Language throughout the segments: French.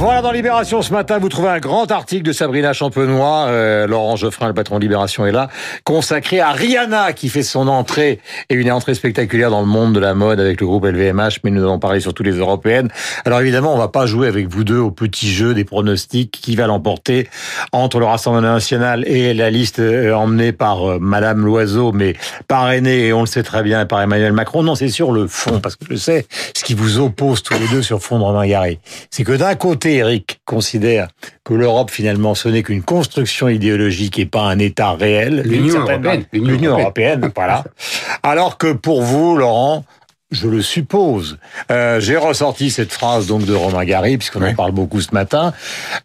Voilà, dans Libération ce matin, vous trouvez un grand article de Sabrina Champenois, euh, Laurent Geoffrin, le patron de Libération est là, consacré à Rihanna qui fait son entrée et une entrée spectaculaire dans le monde de la mode avec le groupe LVMH, mais nous allons parler surtout les européennes. Alors évidemment, on va pas jouer avec vous deux au petit jeu des pronostics qui va l'emporter entre le Rassemblement National et la liste euh, emmenée par euh, Madame Loiseau, mais parrainée, et on le sait très bien, par Emmanuel Macron? Non, c'est sur le fond, parce que je sais ce qui vous oppose tous les deux sur fond de Romain Gary. C'est que d'un côté, Eric considère que l'Europe, finalement, ce n'est qu'une construction idéologique et pas un État réel. L'Union européenne. L'Union européenne, voilà. Alors que pour vous, Laurent, je le suppose. Euh, J'ai ressorti cette phrase donc de Romain Gary, puisqu'on en parle beaucoup ce matin.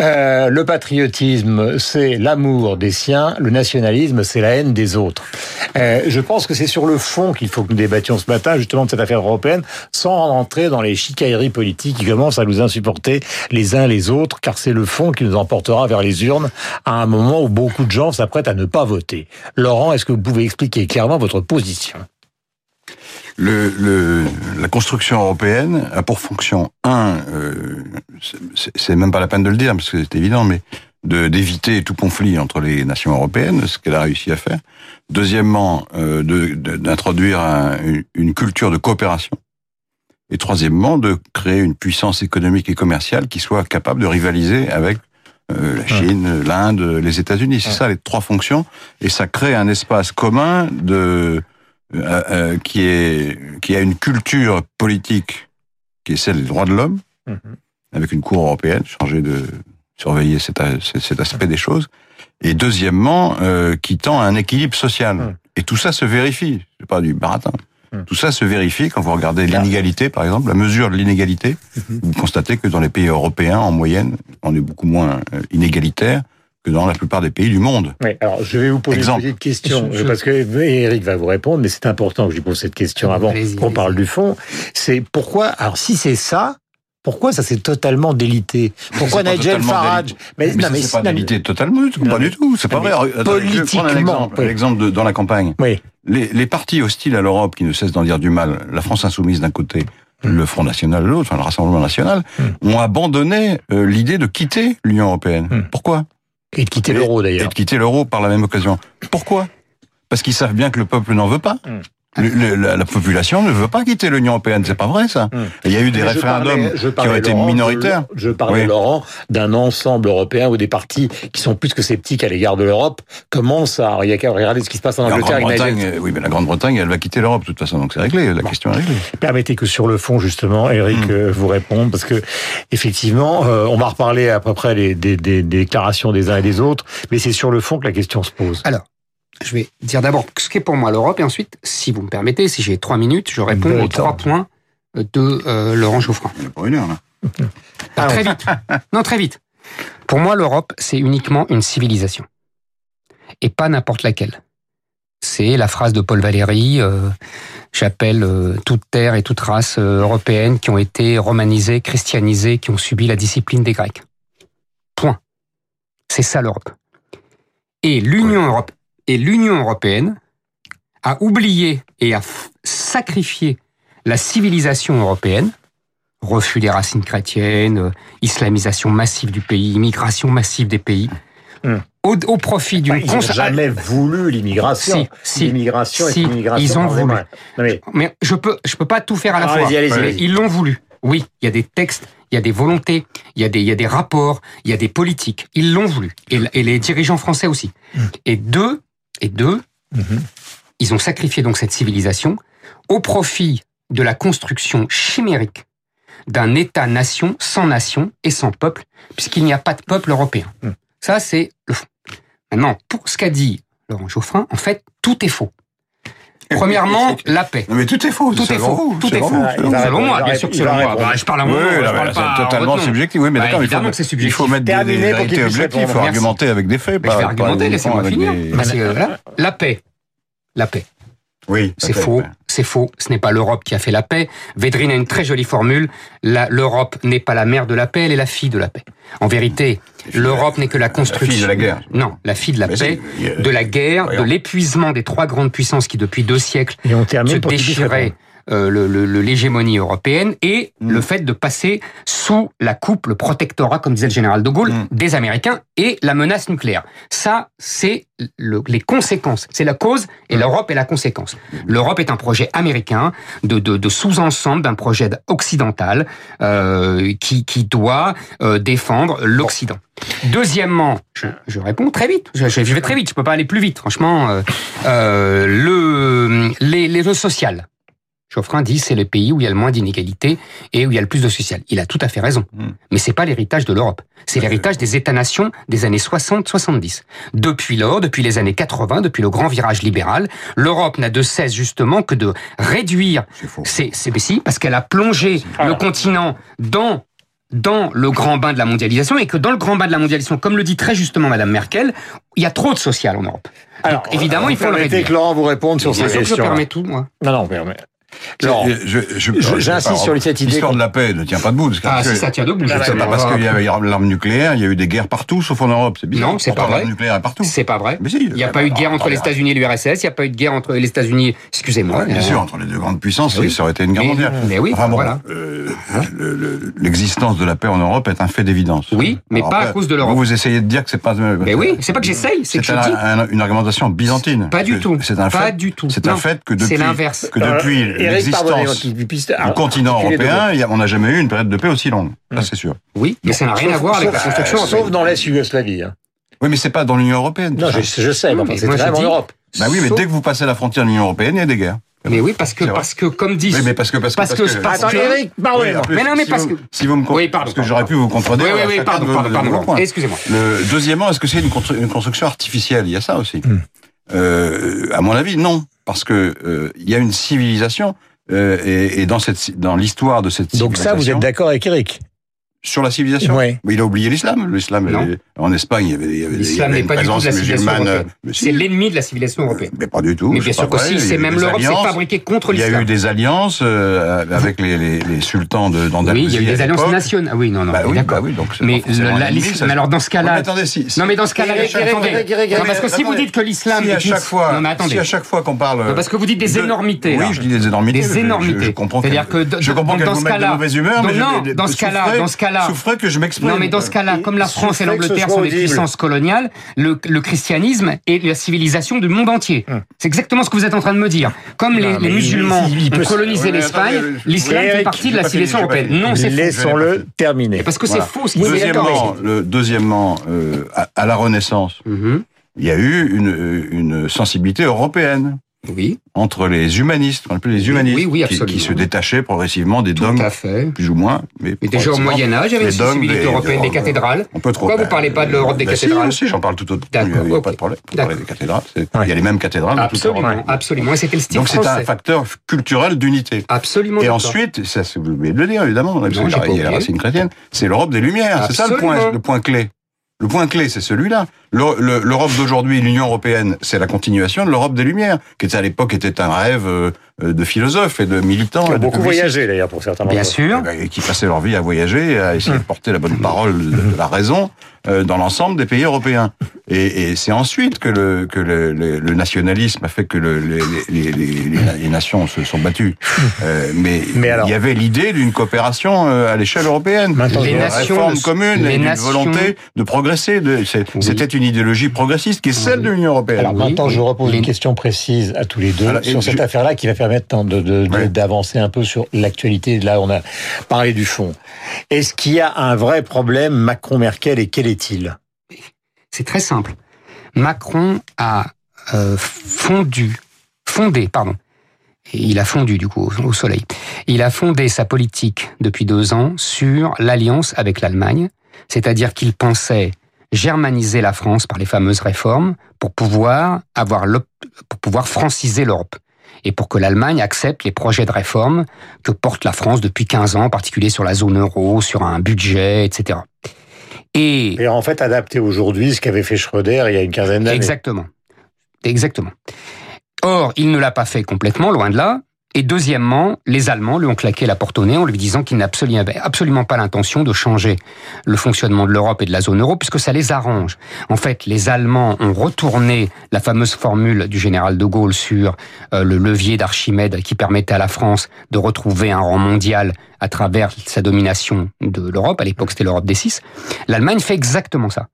Euh, le patriotisme, c'est l'amour des siens. Le nationalisme, c'est la haine des autres. Euh, je pense que c'est sur le fond qu'il faut que nous débattions ce matin, justement, de cette affaire européenne, sans rentrer dans les chicailleries politiques qui commencent à nous insupporter les uns les autres, car c'est le fond qui nous emportera vers les urnes à un moment où beaucoup de gens s'apprêtent à ne pas voter. Laurent, est-ce que vous pouvez expliquer clairement votre position? Le, le, la construction européenne a pour fonction, un, euh, c'est même pas la peine de le dire parce que c'est évident, mais d'éviter tout conflit entre les nations européennes, ce qu'elle a réussi à faire. Deuxièmement, euh, d'introduire une, une culture de coopération. Et troisièmement, de créer une puissance économique et commerciale qui soit capable de rivaliser avec euh, la Chine, l'Inde, les États-Unis. C'est ça les trois fonctions. Et ça crée un espace commun de euh, euh, qui est qui a une culture politique qui est celle des droits de l'homme, mhm. avec une cour européenne chargée de surveiller cet, cet aspect des choses, et deuxièmement euh, qui tend à un équilibre social. Mhm. Et tout ça se vérifie, c'est pas du baratin. Mhm. Tout ça se vérifie quand vous regardez l'inégalité, par exemple, la mesure de l'inégalité. Vous constatez que dans les pays européens, en moyenne, on est beaucoup moins inégalitaire que dans la plupart des pays du monde. Oui, alors je vais vous poser une petite question, parce que Eric va vous répondre, mais c'est important que je lui pose cette question avant qu'on parle du fond. C'est pourquoi, alors si c'est ça, pourquoi ça s'est totalement délité? Pourquoi Nigel Farage Mais, non, mais c'est pas délité totalement, pas du tout. C'est pas vrai. Politiquement, un exemple, l'exemple de, dans la campagne. Oui. Les, les partis hostiles à l'Europe qui ne cessent d'en dire du mal, la France insoumise d'un côté, le Front National de l'autre, enfin le Rassemblement National, hmm. ont abandonné euh, l'idée de quitter l'Union Européenne. Hmm. Pourquoi? Et de quitter l'euro d'ailleurs. Et de quitter l'euro par la même occasion. Pourquoi? Parce qu'ils savent bien que le peuple n'en veut pas. Hmm. la, population ne veut pas quitter l'Union européenne, c'est pas vrai ça. Hmm. Il y a eu des référendums qui ont été minoritaires. Je, parlais Laurent d'un ensemble européen où des partis qui sont plus que sceptiques à l'égard de l'Europe commencent à regarder ce qui se passe en Angleterre. Grande-Bretagne, oui, mais la Grande-Bretagne, elle va quitter l'Europe de toute façon, donc c'est réglé, la question est réglée. Permettez que sur le fond justement, Eric hmm. euh, vous réponde parce que effectivement, euh, on va reparler à peu près des, des, des déclarations des uns et des autres, mais c'est sur le fond que la question se pose. Alors, je vais dire d'abord ce qu'est pour moi l'Europe, et ensuite, si vous me permettez, si j'ai trois minutes, je réponds aux trois points de euh, Laurent Geoffrin. Pour une heure, là. Ah, très vite. Non, très vite. Pour moi, l'Europe, c'est uniquement une civilisation. Et pas n'importe laquelle. C'est la phrase de Paul Valéry, euh, j'appelle euh, toute terre et toute race européenne qui ont été romanisées, christianisées, qui ont subi la discipline des Grecs. Point. C'est ça l'Europe. Et l'Union européenne, et l'Union européenne a oublié et a sacrifié la civilisation européenne, refus des racines chrétiennes, euh, islamisation massive du pays, immigration massive des pays, hmm. au, profit d'une... Ils n'ont jamais voulu l'immigration. Si, l'immigration si, Ils ont voulu. Mais, je peux, je peux pas tout faire à la fois. ils l'ont voulu. Oui, il y a des textes, il y a des volontés, il y a des, il y a des rapports, il y a des politiques. Ils l'ont voulu. Et, et, les dirigeants français aussi. Hmm. Et deux, et deux, mhm. ils ont sacrifié donc cette civilisation au profit de la construction chimérique d'un État-nation sans nation et sans peuple, puisqu'il n'y a pas de peuple européen. Mhm. Ça, c'est le fond. Maintenant, pour ce qu'a dit Laurent Geoffrin, en fait, tout est faux. Premièrement, la paix. mais tout est faux. Tout est faux. Tout est faux. Selon moi, bien sûr que selon moi. Bah, je parle à moi. C'est totalement subjectif. Oui, mais bah, d'accord. Il faut mettre des vérités objectives. Il faut argumenter avec des faits. Je vais argumenter. Laissez-moi finir. La paix. La paix. Oui, C'est faux, c'est faux. Ce n'est pas l'Europe qui a fait la paix. Védrine a une très jolie formule. La- L'Europe n'est pas la mère de la paix, elle est la fille de la paix. En vérité, l'Europe n'est que la construction. fille de la guerre. Non, la fille de la Mais paix, de la guerre, de l'épuisement des trois grandes puissances qui, depuis deux siècles, Et on se déchiraient euh, le- le- le- l'hégémonie européenne et Mm. le fait de passer sous la coupe, le protectorat, comme disait le général de Gaulle, Mm. des Américains et la menace nucléaire. Ça, c'est le- les conséquences. C'est la cause et l'Europe est la conséquence. L'Europe est un projet américain de, de, de sous-ensemble d'un projet occidental euh, qui, qui doit euh, défendre l'Occident. Deuxièmement, je, je réponds très vite. Je, je vais très vite. Je peux pas aller plus vite. Franchement, euh, euh, le les, les réseaux sociaux. Geoffrin dit c'est les pays où il y a le moins d'inégalités et où il y a le plus de social. Il a tout à fait raison. Mm. Mais c'est pas l'héritage de l'Europe. C'est l'héritage des États-nations des années 60-70. Depuis lors, depuis les années 80, depuis le grand virage libéral, l'Europe n'a de cesse justement que de réduire mais si, parce qu'elle a plongé le continent dans dans le grand bain de la mondialisation et que dans le grand bain de la mondialisation, comme le dit très justement Madame Merkel, il y a trop de social en Europe. Alors, évidemment, il faut le réduire. que Laurent vous réponde sur ces sûr que je questions. permets tout, moi. Non, non, permet. J'insiste pas- sur cette idée L'histoire de la paix ne tient pas debout. parce que- Ah, si ça tient debout, je Ah, sais C'est pas pas. parce qu'il y avait l'arme nucléaire, il y a eu des guerres partout, sauf en Europe. C'est bizarre. Non, c'est pas vrai. L'arme nucléaire est partout. C'est pas vrai. Il n'y a pas eu de guerre entre les États-Unis et l'URSS, il n'y a pas eu de guerre entre les États-Unis, excusez-moi. Bien sûr, entre les deux grandes puissances, oui. ça aurait été une guerre Mais- mondiale. mais oui, enfin bon, voilà. euh, le- l'existence de la paix en Europe est un fait d'évidence. Oui, mais pas à cause de l'Europe. Vous, vous essayez de dire que c'est pas. Mais oui, c'est pas que j'essaye, c'est que je un- dis. un- une argumentation byzantine. Pas du tout. C'est un Pas fait. du tout. C'est un fait que depuis. C'est l'inverse. Que depuis Euh, pardonnez-moi l'existence du continent européen, il y a- on n'a jamais eu une période de paix aussi longue. Ça, c'est sûr. Oui, mais ça n'a rien à voir avec la construction Sauf dans l'Est-Yougoslavie. Hein. Oui, mais c'est pas dans l'Union européenne. Non, je, sais, mais enfin, c'est en Europe. Bah oui, mais dès que vous passez la frontière de l'Union européenne, il y a des guerres. Mais oui, parce que, parce que, comme dit. Oui, mais parce que parce que Parce que- parce Attends, que- Eric, pardonnez-moi. Oui, en plus, Mais non, mais si parce vous- que- si vous me Oui, pardon, parce que j'aurais pu vous contredire. Oui, oui, oui, pardon, pardon, pardon. Excusez-moi. Le deuxièmement, est-ce que c'est une, constru- une construction artificielle? Il y a ça aussi. Hmm. Euh, à mon avis, non, parce que euh, il y a une civilisation euh, et, et dans cette dans l'histoire de cette Donc ça, vous civilisation- êtes d'accord avec Eric? Sur la civilisation. Oui. Mais il a oublié l'islam. L'islam est- en Espagne, il y avait, il y avait, il y L'islam avait n'est une pas du tout de présence musulmane. si. C'est l'ennemi de la civilisation européenne. Mais pas du tout. Mais bien sûr que si, c'est même l'Europe, c'est alliances. fabriqué contre Il y a eu l'islam. des alliances euh, avec les, les, les sultans de- d'Andalousie. Oui, il y a eu des alliances nationales. Ah oui, non, non, Bah oui, d'accord. bah oui, donc c'est Mais la- l'islam- mais alors dans ce cas-là- Ouais, attendez, si, Non, mais dans ce cas-là, attendez. Parce que si vous dites que l'islam si à chaque fois, Non, mais attendez. si à chaque fois qu'on parle, parce que vous dites des de- énormités, Oui, je dis des énormités. Des énormités. Je, comprends. C'est-à-dire que dans ce cas-là- dans ce cas-là- dans ce cas-là- souffrez que je m'exprime. Non, mais dans ce cas-là, comme la France et l'Angleterre sont des puissances coloniales, le, le christianisme est la civilisation du monde entier. Hum. C'est exactement ce que vous êtes en train de me dire. Comme les, Non, les musulmans il- il peut ont colonisé l'Espagne, l'islam fait partie de la civilisation européenne. Non, c'est faux. Laissons-le terminer. Parce que c'est faux. Deuxièmement, le, deuxièmement euh, à, à la Renaissance, Mhm. il y a eu une, une sensibilité européenne Oui, entre les humanistes, on appelle les humanistes, oui, oui, qui, absolument. qui se détachaient progressivement des tout dogmes, à fait. plus ou moins. Mais Mais déjà au Moyen Âge, il y avait une sensibilité des- européenne des de- cathédrales. On peut trop. Pourquoi vous parlez pas de l'Europe des Bah si, cathédrales Si, j'en parle tout autre. Il D'accord, n'y a, pas de problème. Des cathédrales. Ouais. Il y a les mêmes cathédrales dans toute. Absolument, absolument. Et c'était le style Donc c'est un facteur culturel d'unité. Absolument. Et ensuite, ça c'est vous oubliez de le dire évidemment, il y a la racine chrétienne, c'est l'Europe des Lumières. C'est ça le point, Absolument. le point clé. Le point clé, c'est celui-là. Le- le- L'Europe d'aujourd'hui, l'Union européenne, c'est la continuation de l'Europe des Lumières, qui était à l'époque était un rêve euh, de philosophes et de militants. Qui ont beaucoup voyagé d'ailleurs pour certains Bien sûr. Eh ben, et qui passaient leur vie à voyager, et à essayer de porter la bonne parole de, la raison euh, dans l'ensemble des pays européens. Et, et c'est ensuite que, le, que le, le- le nationalisme a fait que le, les, les, les, les- les nations se sont battues. Euh, mais, Mais alors- il y avait l'idée d'une coopération à l'échelle européenne, d'une nations réforme ne- commune, et d'une volonté de progresser. de- c'est- Oui. C'était une idéologie progressiste qui est celle de l'Union européenne. Alors Oui, maintenant, je repose une question précise à tous les deux Alors, sur cette je- affaire-là qui va permettre de- de- de- Ouais. d'avancer un peu sur l'actualité. Là, on a parlé du fond. Est-ce qu'il y a un vrai problème Macron-Merkel et quel est-il? C'est très simple. Macron a euh, fondu, fondé, pardon. Et il a fondu du coup au soleil. Il a fondé sa politique depuis deux ans sur l'alliance avec l'Allemagne, c'est-à-dire qu'il pensait germaniser la France par les fameuses réformes pour pouvoir avoir pour pouvoir franciser l'Europe et pour que l'Allemagne accepte les projets de réforme que porte la France depuis 15 ans, en particulier sur la zone euro, sur un budget, etc. Et Et en fait, adapté aujourd'hui ce qu'avait fait Schröder il y a une quinzaine d'années. Exactement. Exactement. Or, il ne l'a pas fait complètement, loin de là. Et deuxièmement, les Allemands lui ont claqué la porte au nez en lui disant qu'ils n'avaient absolument pas l'intention de changer le fonctionnement de l'Europe et de la zone euro, puisque ça les arrange. En fait, les Allemands ont retourné la fameuse formule du général de Gaulle sur euh, le levier d'Archimède qui permettait à la France de retrouver un rang mondial à travers sa domination de l'Europe. À l'époque, c'était l'Europe des six. L'Allemagne fait exactement ça.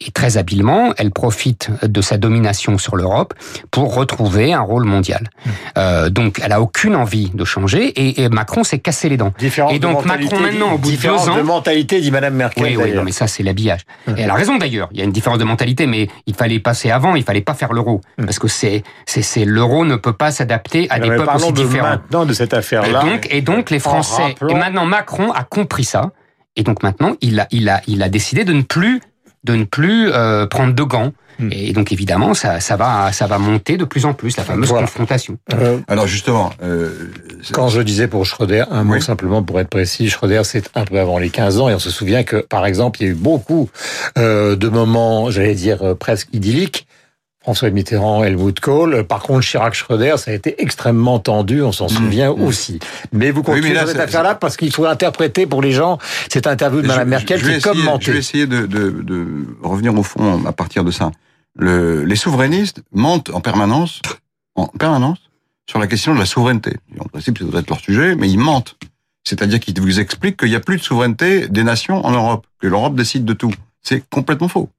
Et très habilement, elle profite de sa domination sur l'Europe pour retrouver un rôle mondial. Euh, donc, elle a aucune envie de changer et, et Macron s'est cassé les dents. Différence et donc, de mentalité, Macron, maintenant, au bout de deux ans... de mentalité, dit Madame Merkel. Oui, oui, non, mais ça, c'est l'habillage. Et elle a raison d'ailleurs. Il y a une différence de mentalité, mais il fallait passer avant, il fallait pas faire l'euro. Parce que c'est, c'est, l'euro ne peut pas s'adapter à Non, des mais peuples aussi de différents. maintenant de cette Et affaire-là. donc, et donc, les Français, et maintenant, Macron a compris ça. Et donc, maintenant, il a, il a, il a décidé de ne plus, de ne plus euh, prendre de gants. Hmm. Et donc, évidemment, ça, ça va, ça va monter de plus en plus, la fameuse Voilà. confrontation. Euh, Alors justement, euh, Quand je disais pour Schröder, un mot Oui. simplement pour être précis, Schröder c'est un peu avant les 15 ans et on se souvient que par exemple il y a eu beaucoup euh, de moments, j'allais dire euh, presque idylliques. François Mitterrand, Helmut Kohl. Par contre, Chirac-Schröder, ça a été extrêmement tendu, on s'en Mmh, souvient mmh. aussi. Mais vous Oui, continuez mais là, sur cette affaire-là parce qu'il faut interpréter pour les gens cette interview de Je- Mme Merkel je qui vais est essayer- commentée. Je vais essayer de, de, de revenir au fond à partir de ça. Le, les souverainistes mentent en permanence, en permanence, sur la question de la souveraineté. En principe, ça doit être leur sujet, mais ils mentent. C'est-à-dire qu'ils vous expliquent qu'il n'y a plus de souveraineté des nations en Europe, que l'Europe décide de tout. C'est complètement faux.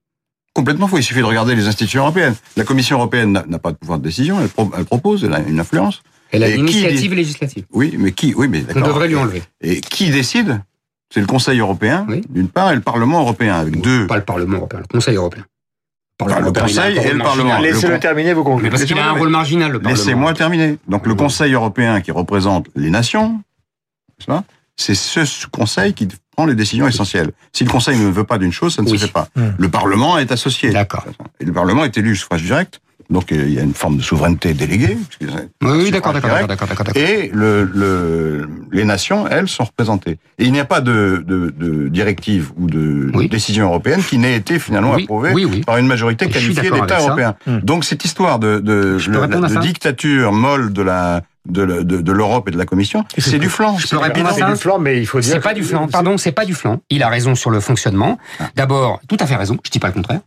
Complètement faux. Il suffit de regarder les institutions européennes. La Commission européenne n'a- pas de pouvoir de décision, elle, pro- elle propose, elle a une influence. Elle a Et qui l'initiative législative. Oui, mais qui Oui, mais On devrait lui enlever. Et qui décide? C'est le Conseil européen, Oui. d'une part, et le Parlement européen, avec deux. Pas le Parlement européen, le Conseil européen. Le Conseil et le. Parlement. Laissez-le Le- terminer, vous Mais concluez. parce qu'il a un rôle marginal, le Parlement. Laissez-moi terminer. Donc le. Conseil européen qui représente les nations, c'est ce Conseil qui prend les décisions essentielles. Si le Conseil ne veut pas d'une chose, ça ne Oui. se fait pas. Hmm. Le Parlement est associé. D'accord. Et le Parlement est élu au suffrage direct. Donc euh, il y a une forme de souveraineté déléguée. Oui, d'accord, d'accord, d'accord, d'accord. Et le, le, les nations, elles, sont représentées. Et il n'y a pas de, de, de directive ou de Oui. décision européenne qui n'ait été finalement Oui, approuvée oui, par une majorité qualifiée ça. européens. Hmm. Donc cette histoire de, de, le- de dictature molle de la de, l'Europe et de la Commission, c'est du flanc. Je peux répondre à bidon. ça C'est du flanc, mais il faut dire. C'est pas du flanc, pardon, c'est pas du flanc. Il a raison sur le fonctionnement. D'abord, tout à fait raison, je dis pas le contraire.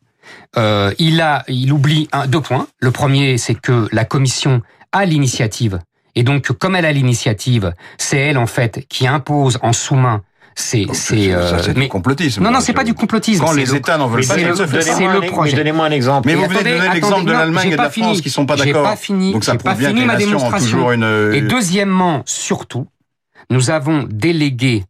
Euh, il a, il oublie un, deux points. Le premier, c'est que la commission a l'initiative. Et donc, comme elle a l'initiative, c'est elle, en fait, qui impose en sous-main c'est, euh, c'est du mais, complotisme. non, non, c'est pas du complotisme. Quand les le- États n'en veulent pas, c'est le- le un- projet. Donnez-moi un exemple. Mais vous venez de donner l'exemple de l'Allemagne et de la France qui sont pas d'accord. pas fini. Donc ça prouve pas bien que fini les ma démonstration. toujours une... Et deuxièmement, surtout, nous avons délégué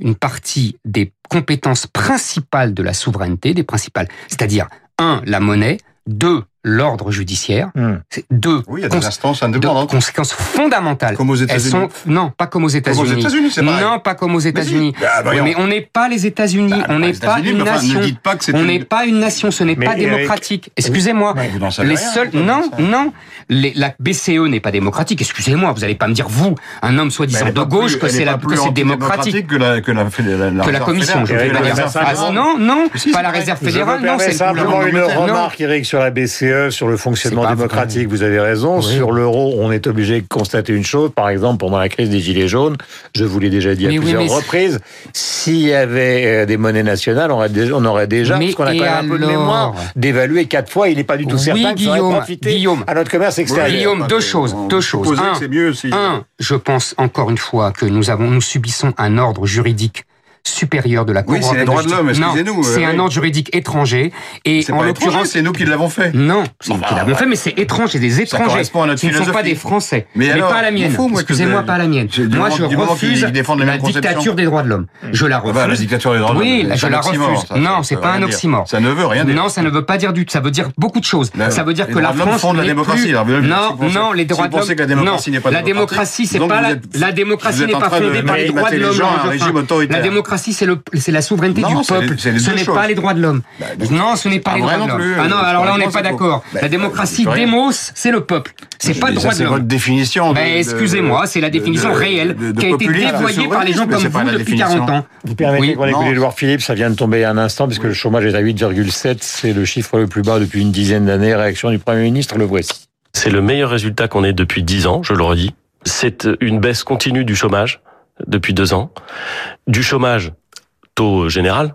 une partie des compétences principales de la souveraineté, des principales, c'est-à-dire un, la monnaie, deux, l'ordre judiciaire, Hmm. c'est deux, Oui, il y a cons- des instances deux indépendantes. conséquences fondamentales. Comme aux Elles États-Unis. sont non pas comme aux Comme aux États-Unis. Non, pas comme aux États-Unis. Ah, Oui, voyons. mais on n'est pas les États-Unis. Bah, on n'est pas une mais enfin, nation. Ne dites pas que c'est On une- n'est pas une nation. Ce n'est Mais pas Eric- démocratique. Excusez-moi. Vous n'en savez Les rien, seuls, non, non, les- la BCE n'est pas démocratique. Excusez-moi, vous allez pas me dire vous, un homme Mais soi-disant de gauche, que c'est démocratique. que la, que la, commission, Ah, non, non, Si, pas la réserve fédérale, non, c'est le simplement une remarque, Eric, sur la BCE, sur le fonctionnement démocratique. Vous avez raison. Oui. Sur l'euro, on est obligé de constater une chose. Par exemple, pendant la crise des Gilets jaunes, je vous l'ai déjà dit à oui, plusieurs reprises, s'il y avait euh, des monnaies nationales, on aurait déjà, on aurait déjà Mais parce qu'on a quand même un peu de alors mémoire, d'évaluer quatre fois. Il n'est pas du tout Oui, certain que ça aurait Guillaume, profité Guillaume. à notre commerce extérieur. Guillaume, deux choses, deux choses. Un, c'est mieux si... Un, je pense encore une fois que nous avons, nous subissons un ordre juridique supérieur de la Cour Oui, c'est les droits de l'homme, excusez-nous, C'est euh, un ordre juridique étranger et C'est en l'occurrence, c'est nous qui l'avons fait. non, c'est nous qui bah, l'avons fait, mais c'est étrange, c'est des étrangers. correspond à notre Ce ne sont pas des Français, Mais pas la m'en mienne. Excusez-moi, pas la mienne. Moi, je refuse la dictature des droits de l'homme. Je la Ah refuse. bah, la dictature des droits de l'homme, Oui, je la refuse. ça, ça, non, ça c'est pas un oxymore. Ça ne veut rien dire. Non, ça ne veut pas dire du. Ça veut dire beaucoup de choses. La- ça veut dire que la de France la démocratie. Non, non, les droits de l'homme. la démocratie non, la c'est pas la. La démocratie n'est pas fondée par les droits de l'homme. Démocratie, c'est la souveraineté Non, du peuple. les Ce n'est pas les droits de l'homme. Bah, Non, ce n'est pas pas les droits de non l'homme. plus. Ah non, alors là, on n'est pas d'accord. bah, La démocratie, bah, démos, c'est le peuple. C'est pas le droit de C'est votre l'homme. définition. de- excusez-moi, c'est la définition de- réelle de- de qui a été dévoyée par les gens comme vous depuis définition. 40 ans. Vous permettez qu'on écoute. Edouard Philippe, ça vient de tomber un instant, puisque le chômage est à 8,7, c'est le chiffre le plus bas depuis une dizaine d'années. Réaction du Premier ministre, le voici. C'est le meilleur résultat qu'on ait depuis dix ans, je le redis. C'est une baisse continue du chômage depuis deux ans, du chômage taux général,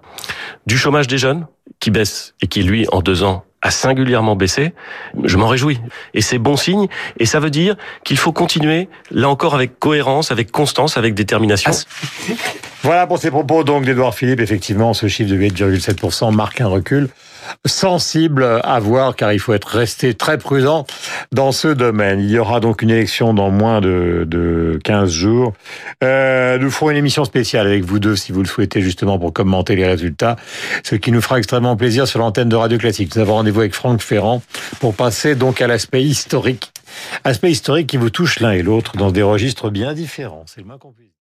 du chômage des jeunes qui baisse et qui lui en deux ans a singulièrement baissé, je m'en réjouis. Et c'est bon signe. Et ça veut dire qu'il faut continuer, là encore, avec cohérence, avec constance, avec détermination. Voilà pour ces propos donc d'Edouard Philippe. Effectivement, ce chiffre de 8,7% marque un recul sensible à voir car il faut être resté très prudent dans ce domaine. Il y aura donc une élection dans moins de, de 15 jours. Euh, nous ferons une émission spéciale avec vous deux si vous le souhaitez justement pour commenter les résultats, ce qui nous fera extrêmement plaisir sur l'antenne de Radio Classique. Nous avons rendez-vous avec Franck Ferrand pour passer donc à l'aspect historique. Aspect historique qui vous touche l'un et l'autre dans des registres bien différents. C'est le moins qu'on puisse